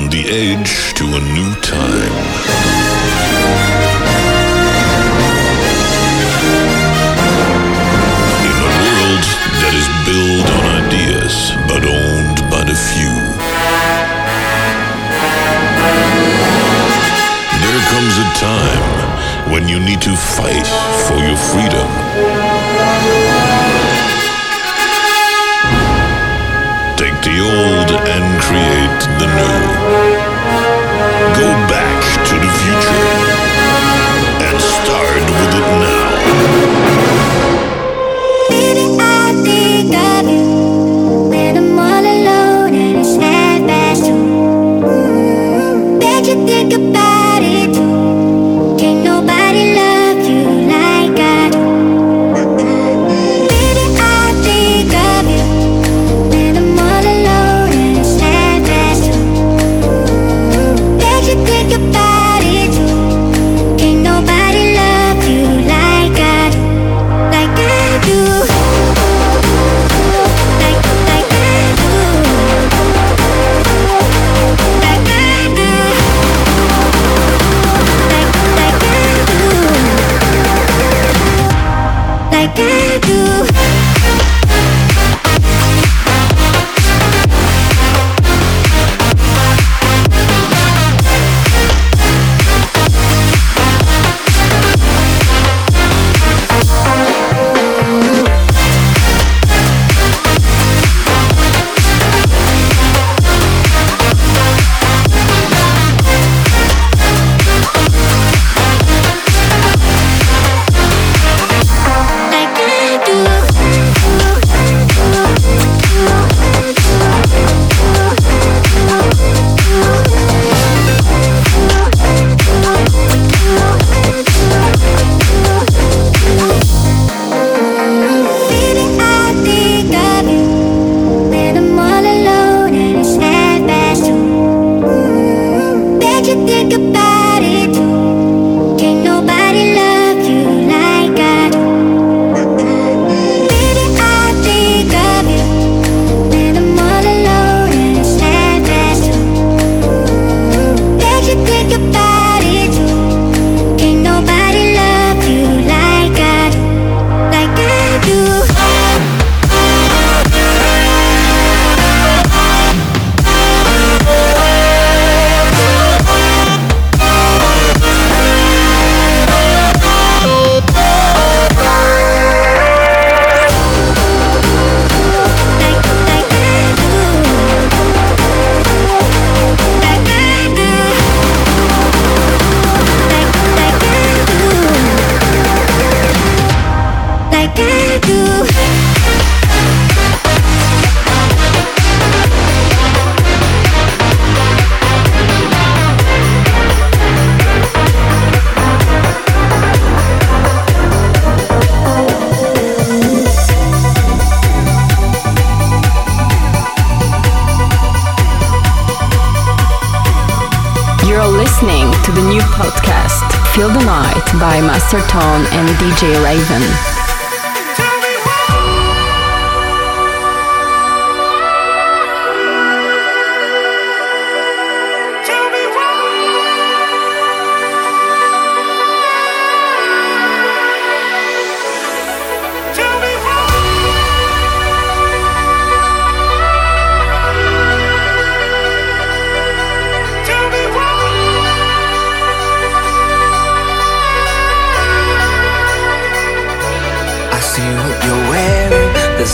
on the edge to a new time. In a world that is built on ideas but owned by the few. There comes a time when you need to fight for your freedom. and create the new. Go back.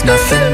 nothing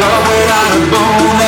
Riders on a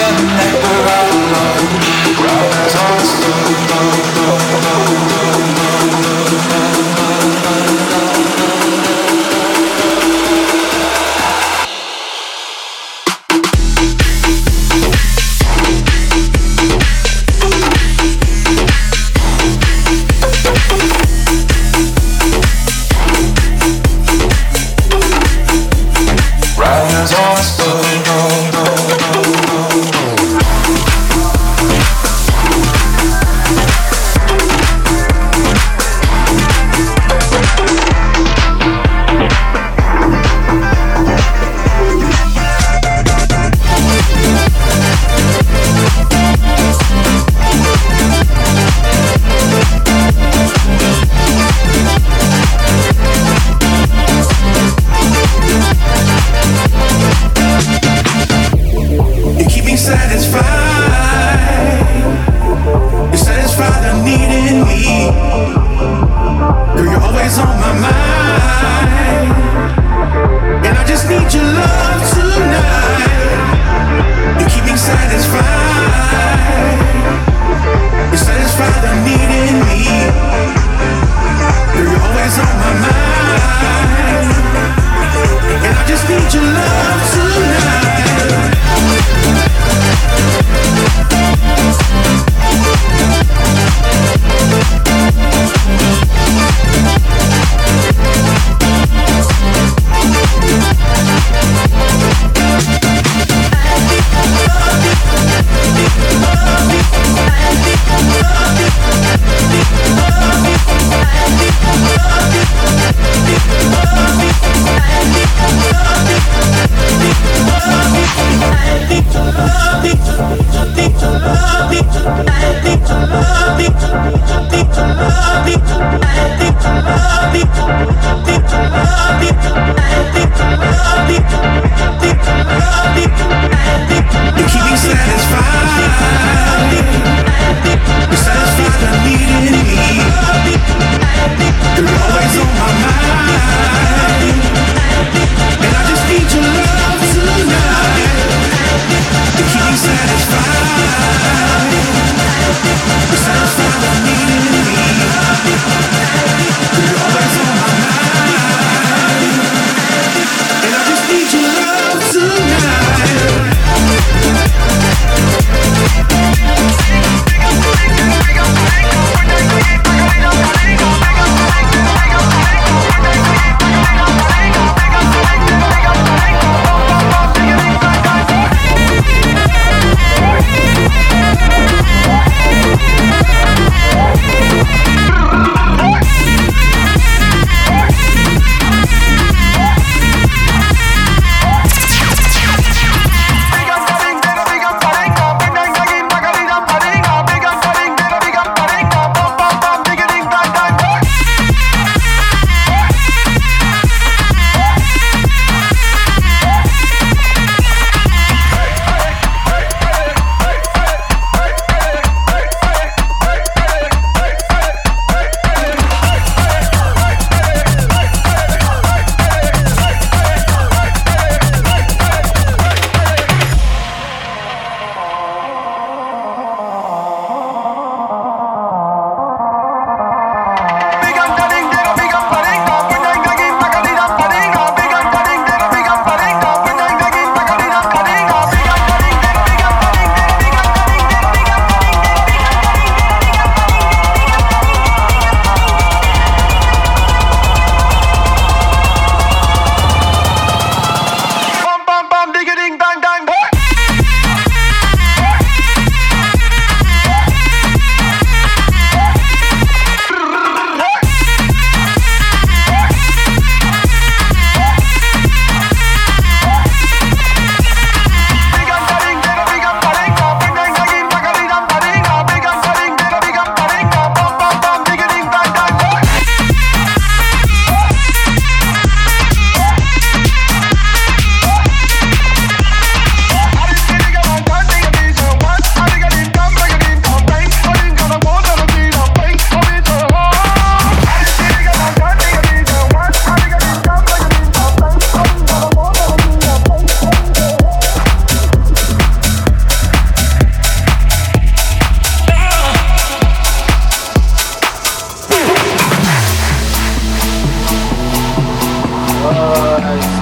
boys.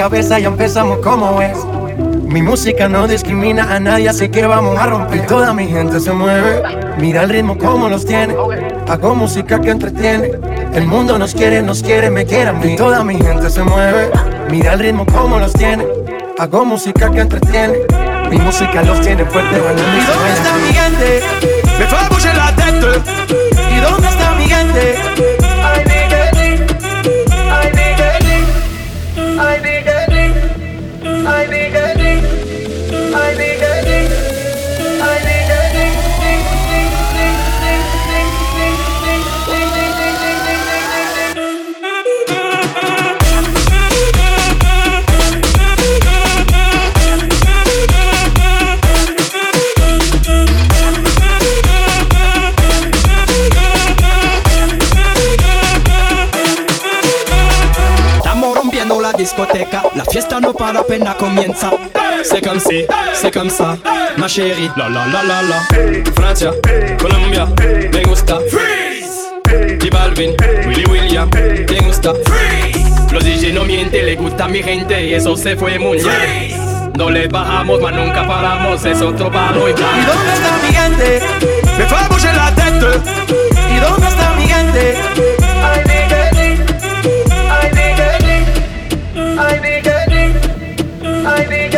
Cabeza, ya empezamos como es. Mi música no discrimina a nadie, así que vamos a romper. Toda mi gente se mueve, mira el ritmo como los tiene. Hago música que entretiene. El mundo nos quiere, nos quiere, me quiere a mí. Toda mi gente se mueve, mira el ritmo como los tiene. Hago música que entretiene. Mi música los tiene fuerte, bailando. ¿Y dónde está mi gente? Me fue a la tête. ¿Y dónde está mi gente? La fiesta no para apenas comienza. C'est comme si, c'est comme ça, ma chérie. La la la la la. Francia, Colombia, me gusta. Freeze. Y Balvin, Willy William, me gusta. Freeze. Los DJ no mienten, le gusta a mi gente y eso se fue muy bien. No le bajamos, mas nunca paramos, es otro palo y blanco. ¿Y dónde está mi gente? Me fue a la tête. ¿Y dónde está mi gente? Master Tone. I need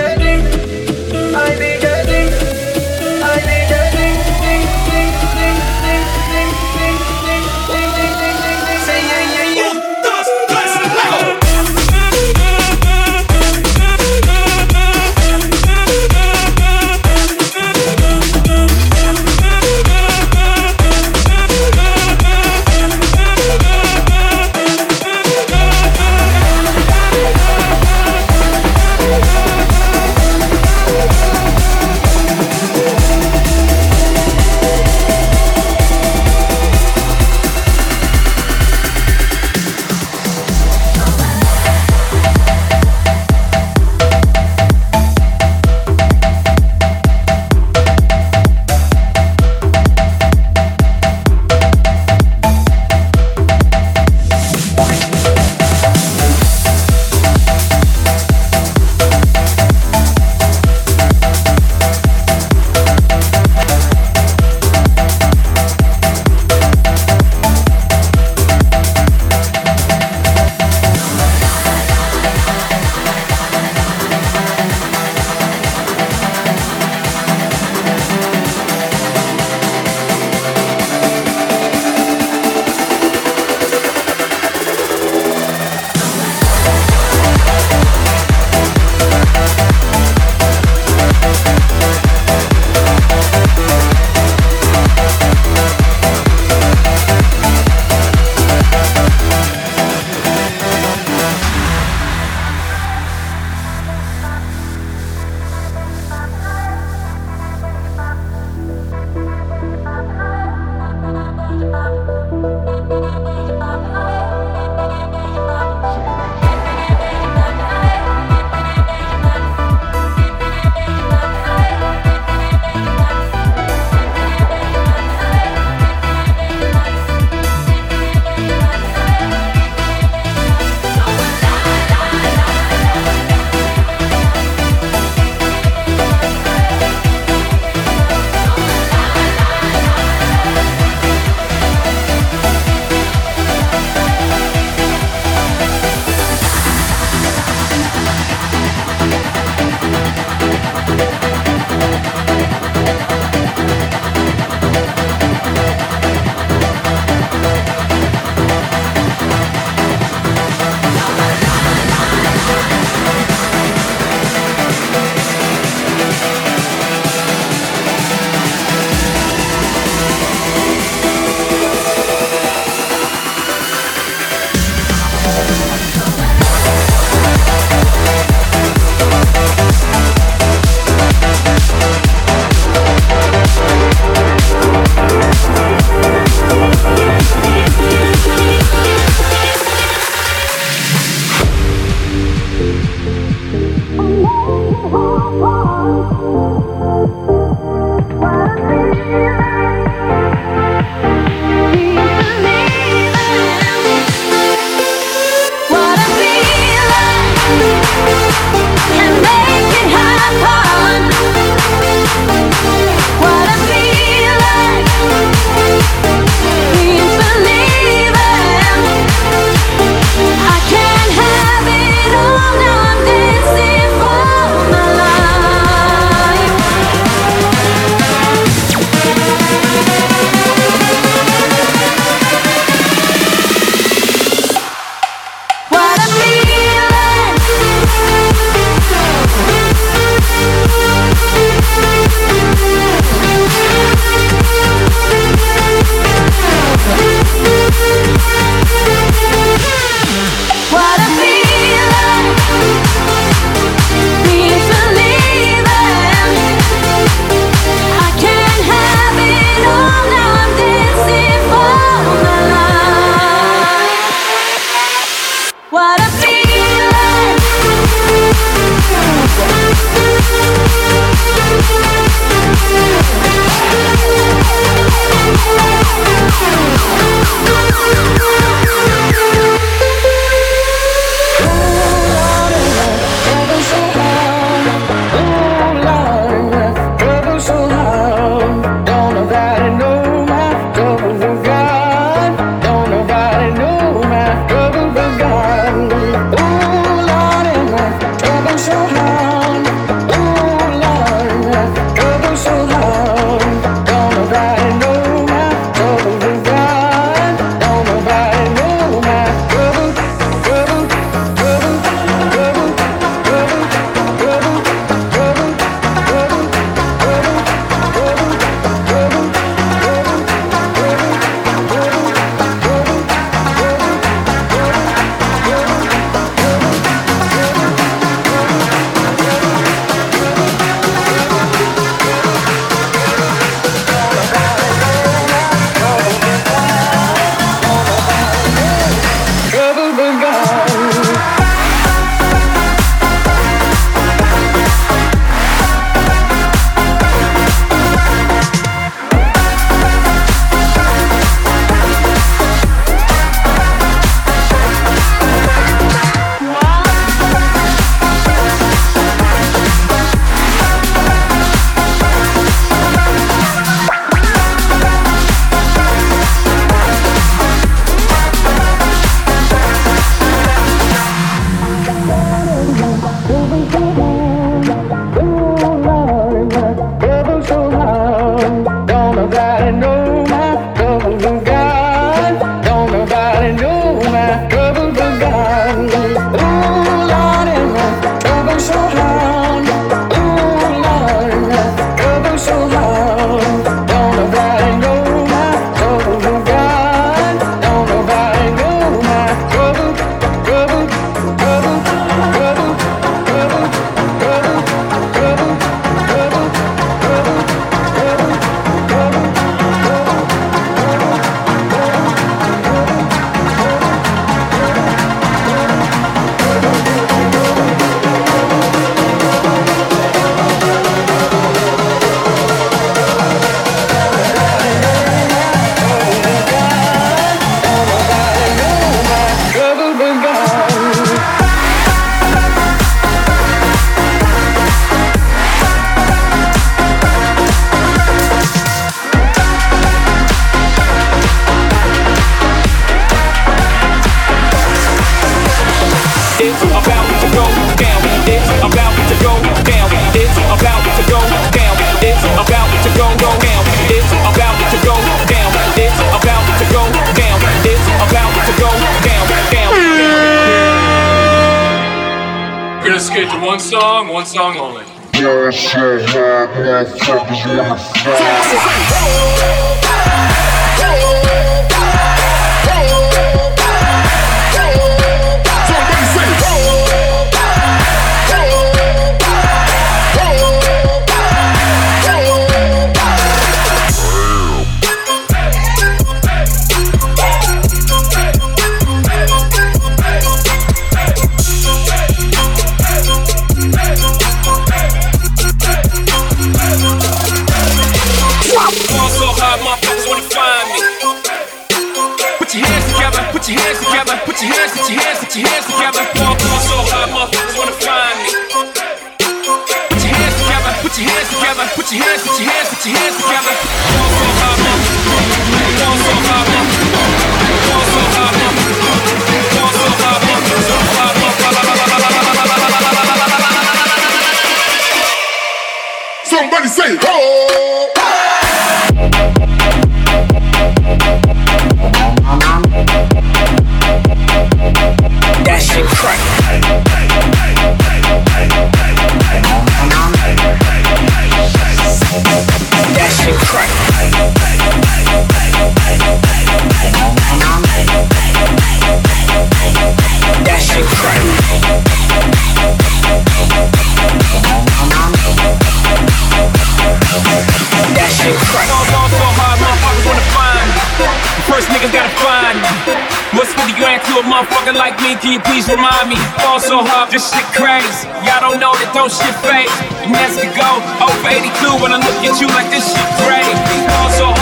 motherfucker like me, can you please remind me? Fall so hard, this shit crazy. Y'all don't know that those shit fake. And as we go, over 82 when I look at you like this shit crazy. Fall so hard.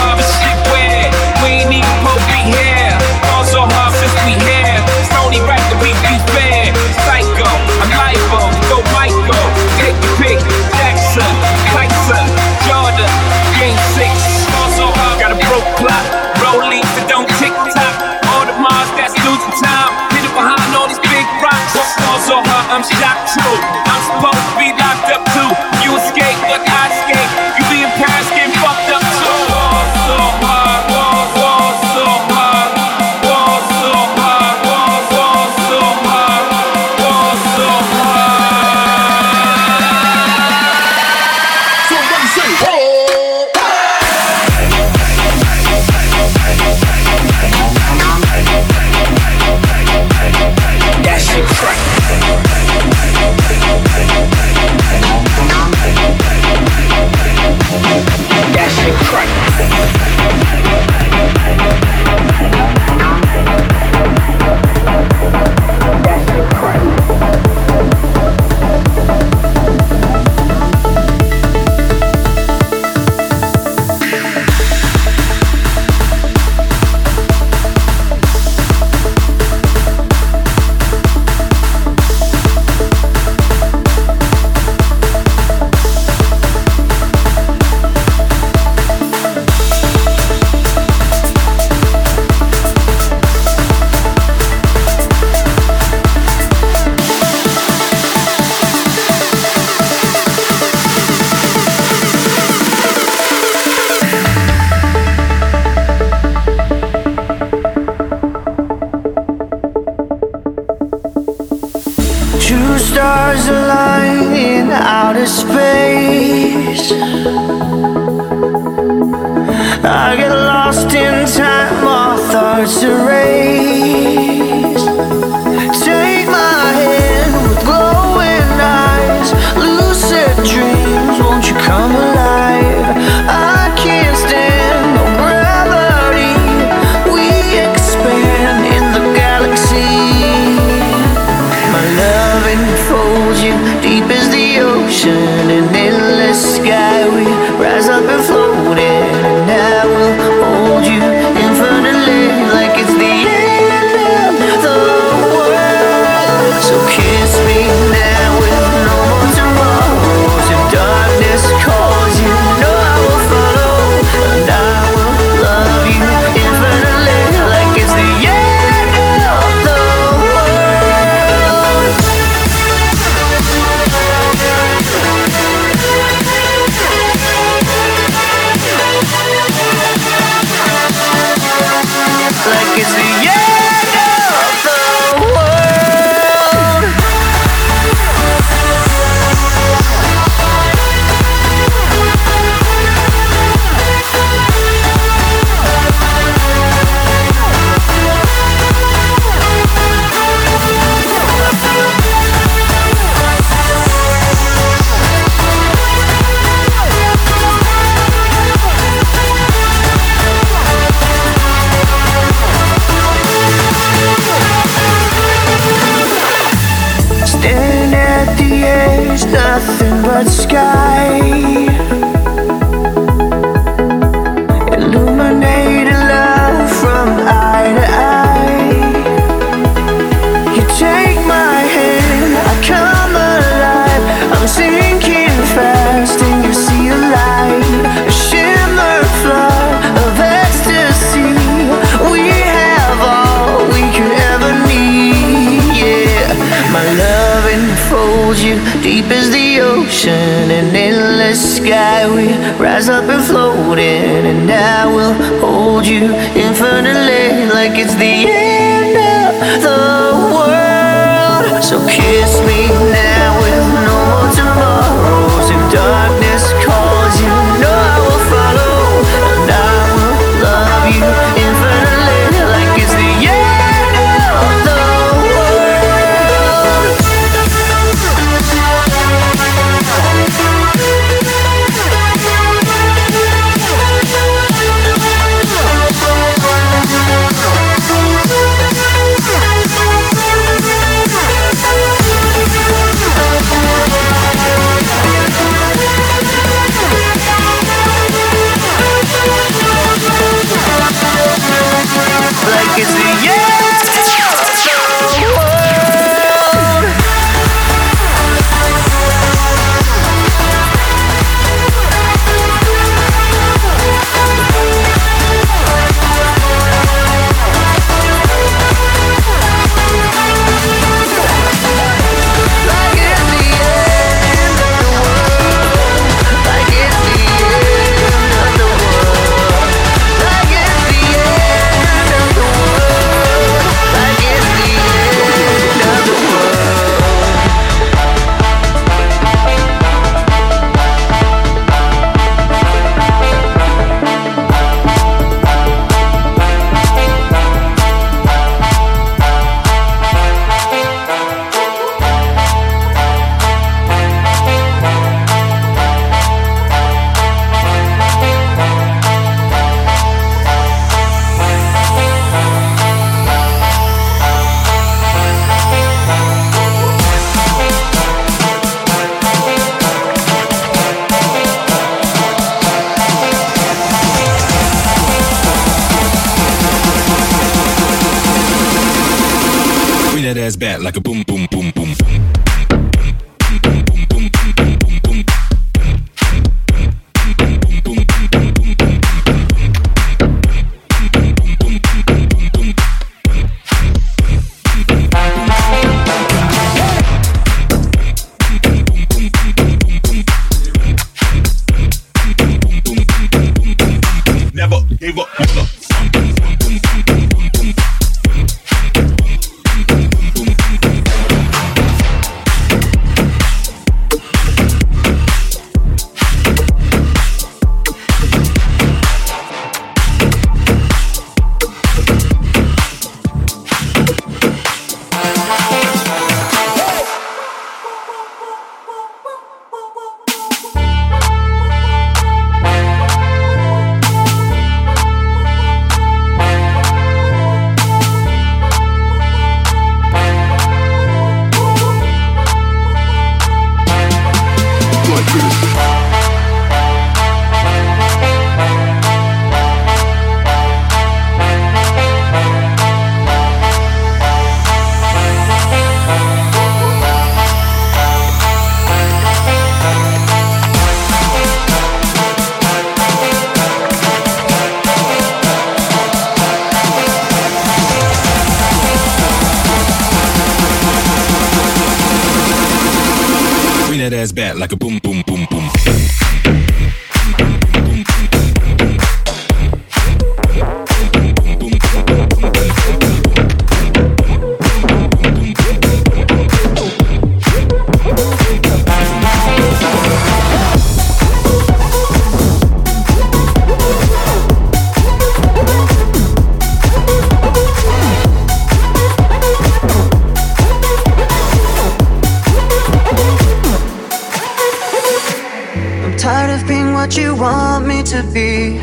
what you want me to be.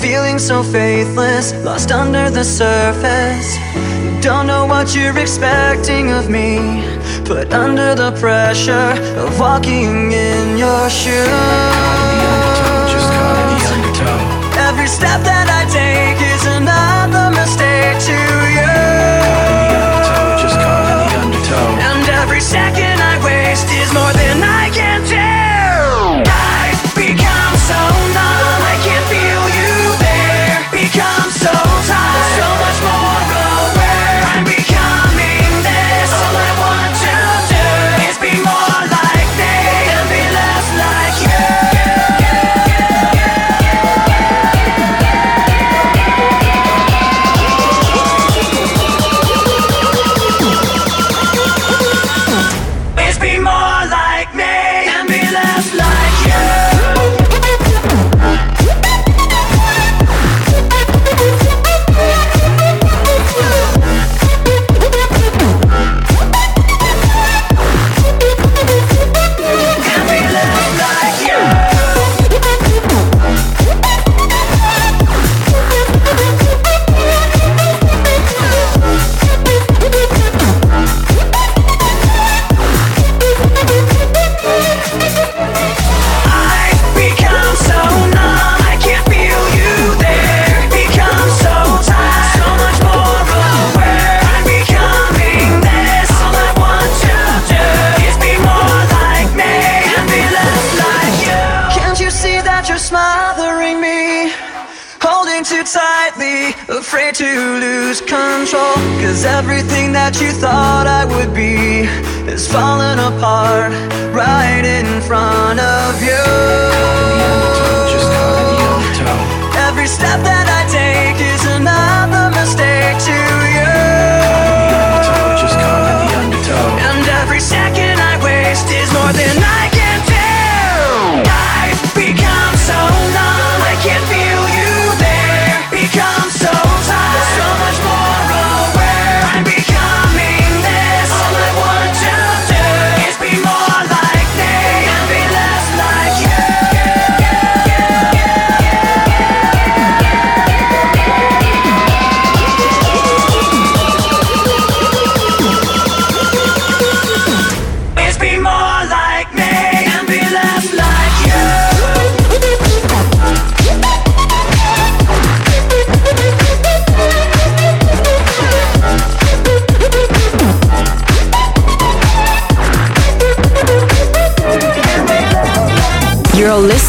Feeling so faithless, lost under the surface. Don't know what you're expecting of me. Put under the pressure of walking in your shoes. Every step that I take is another mistake to you. And every second I waste is more than I can take. too tightly, afraid to lose control. Cause everything that you thought I would be is falling apart right in front of you. Every step that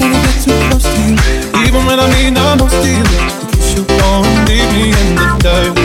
wanna get too close to you. Even when I need the most to you, you don't leave me in the dark.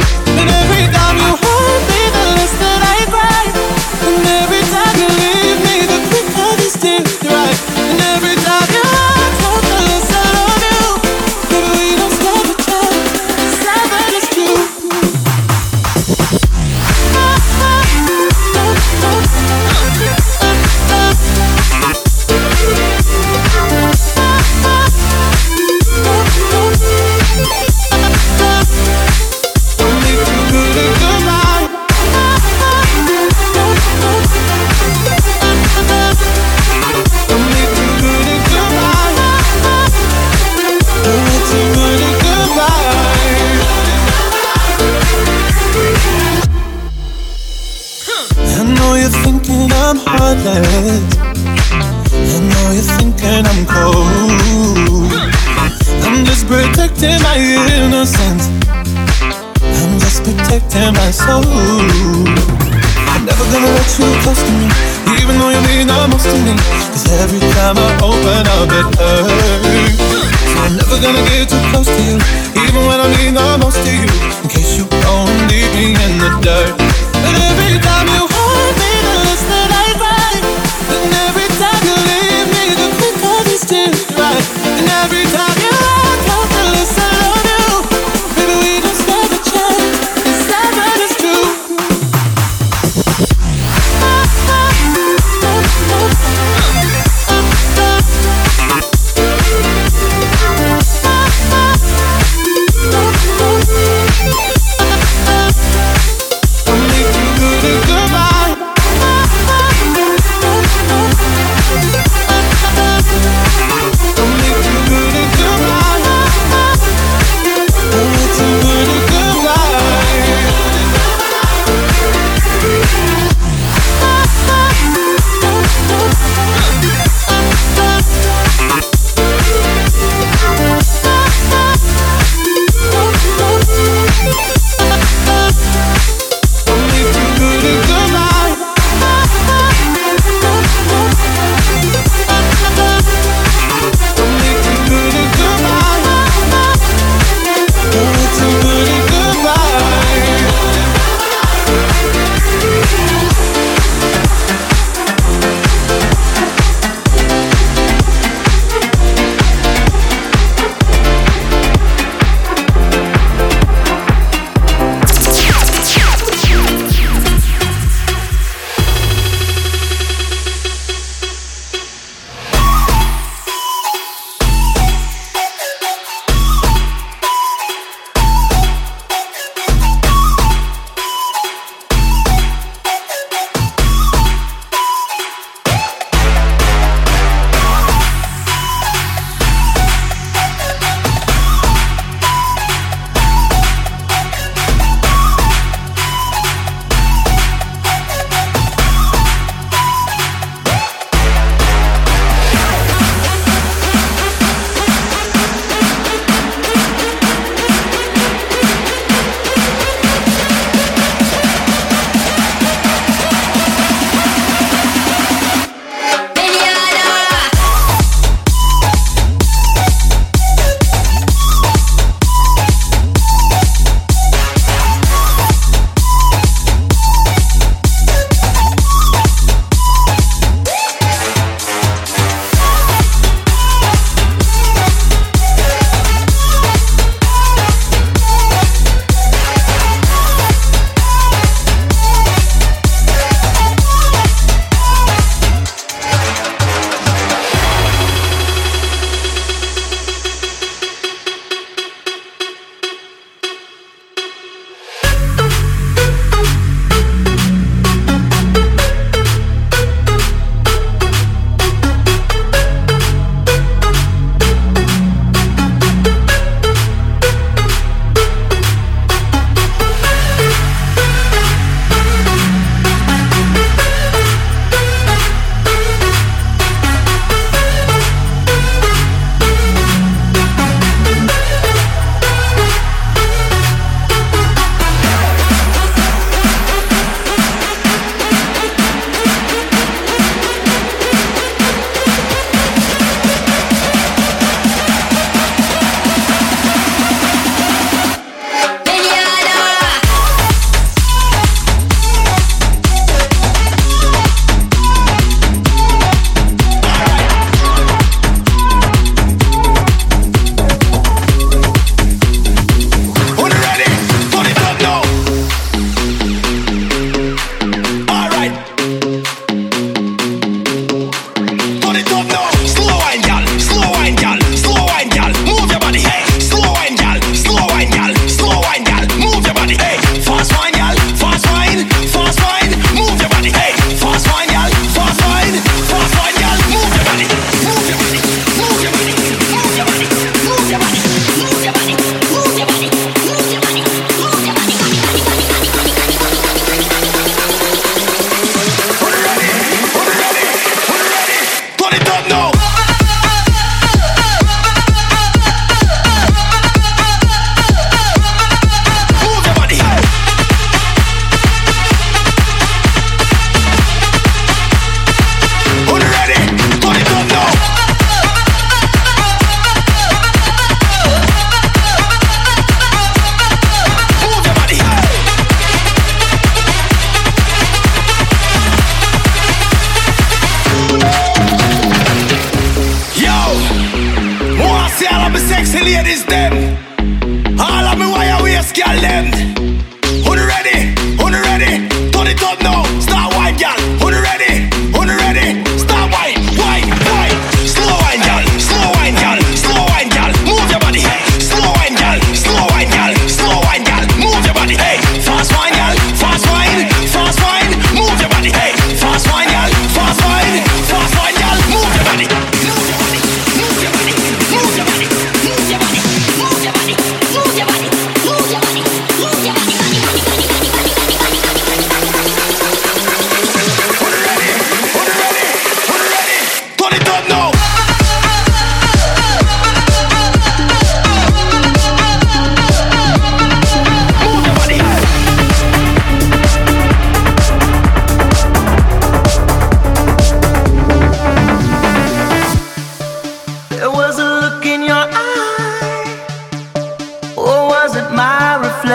it hurts. I'm never gonna get too close to you, even when I mean the most to you.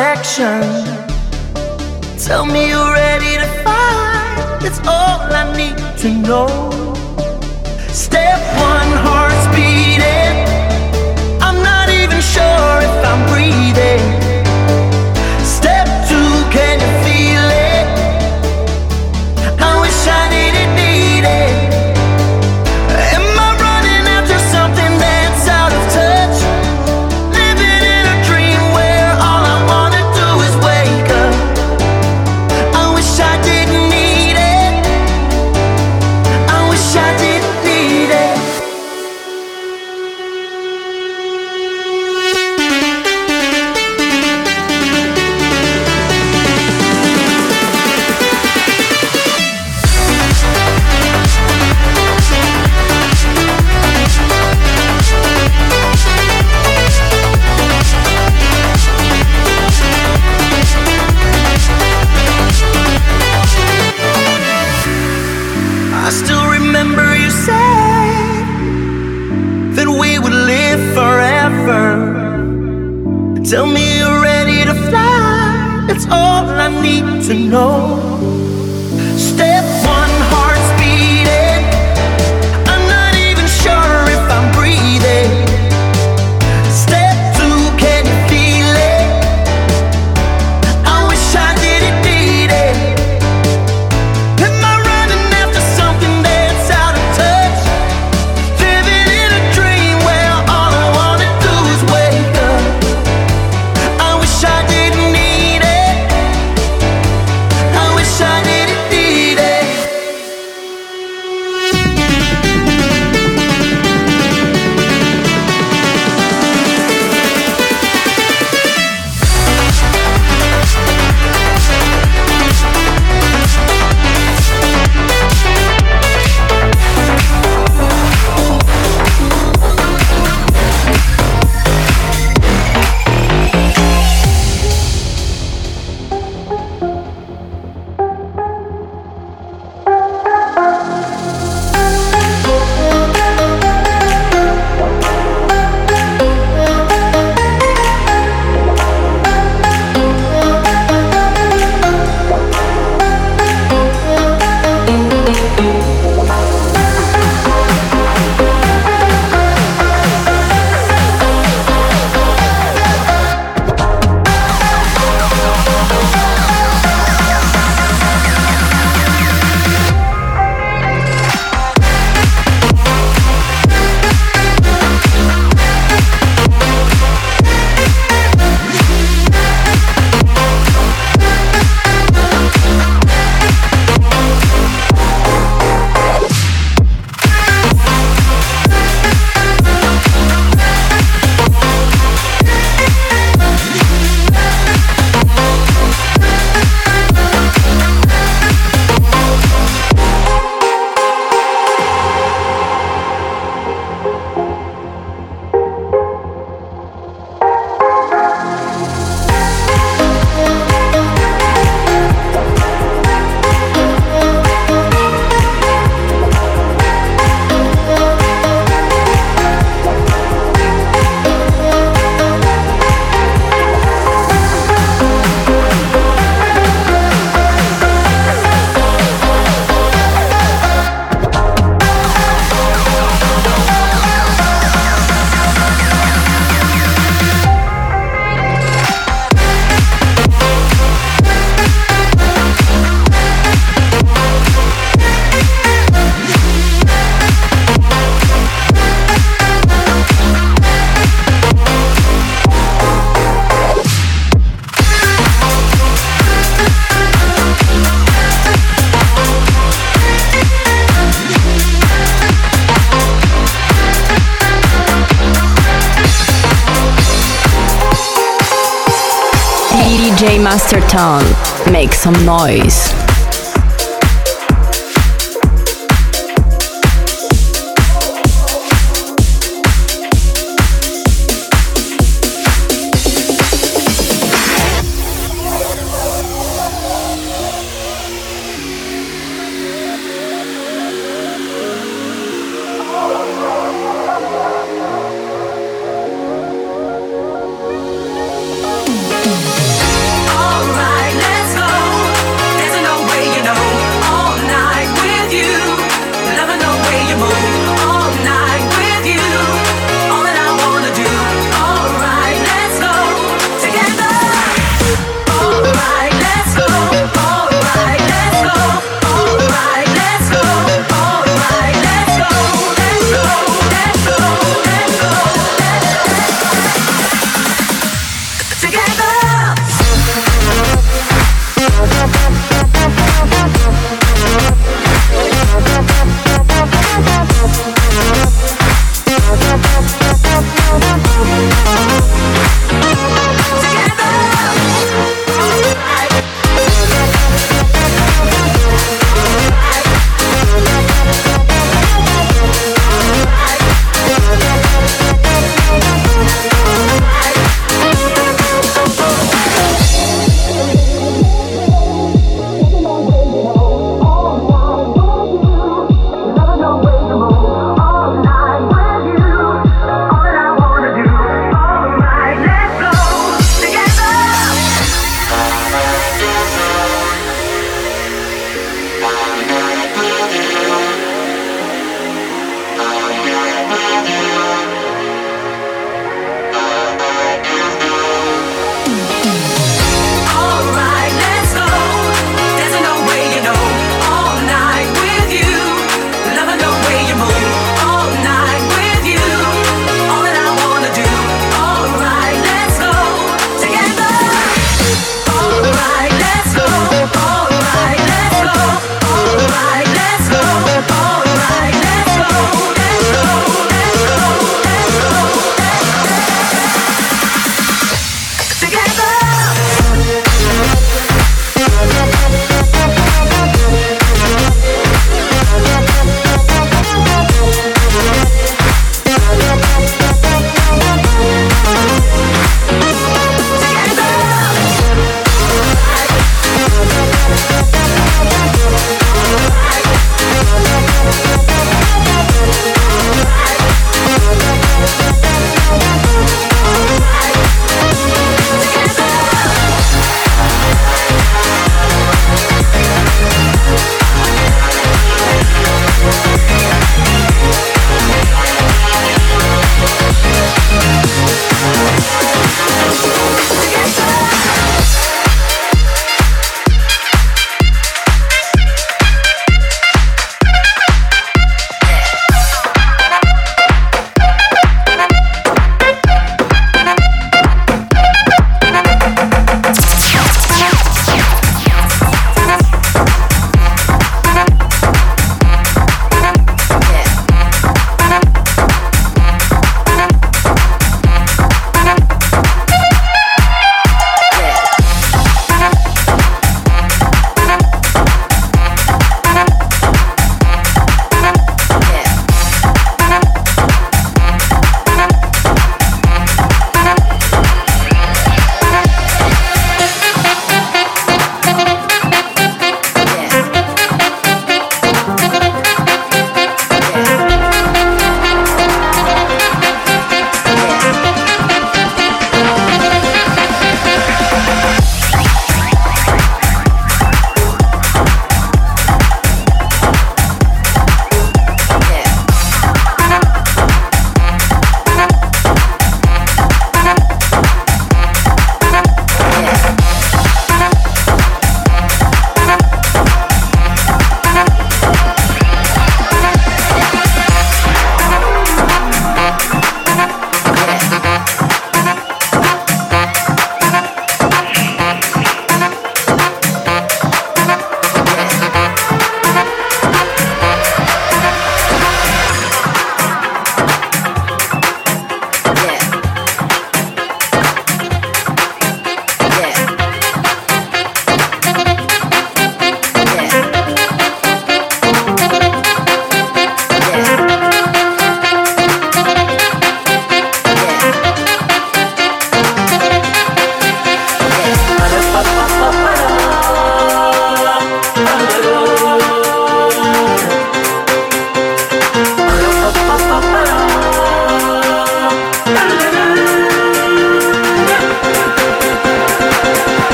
direction. Tell me you're ready to fight, it's all I need to know. Step one, heart's beating. I'm not even sure if I'm breathing. Step two, can you feel it? I wish I didn't need it. Make some noise.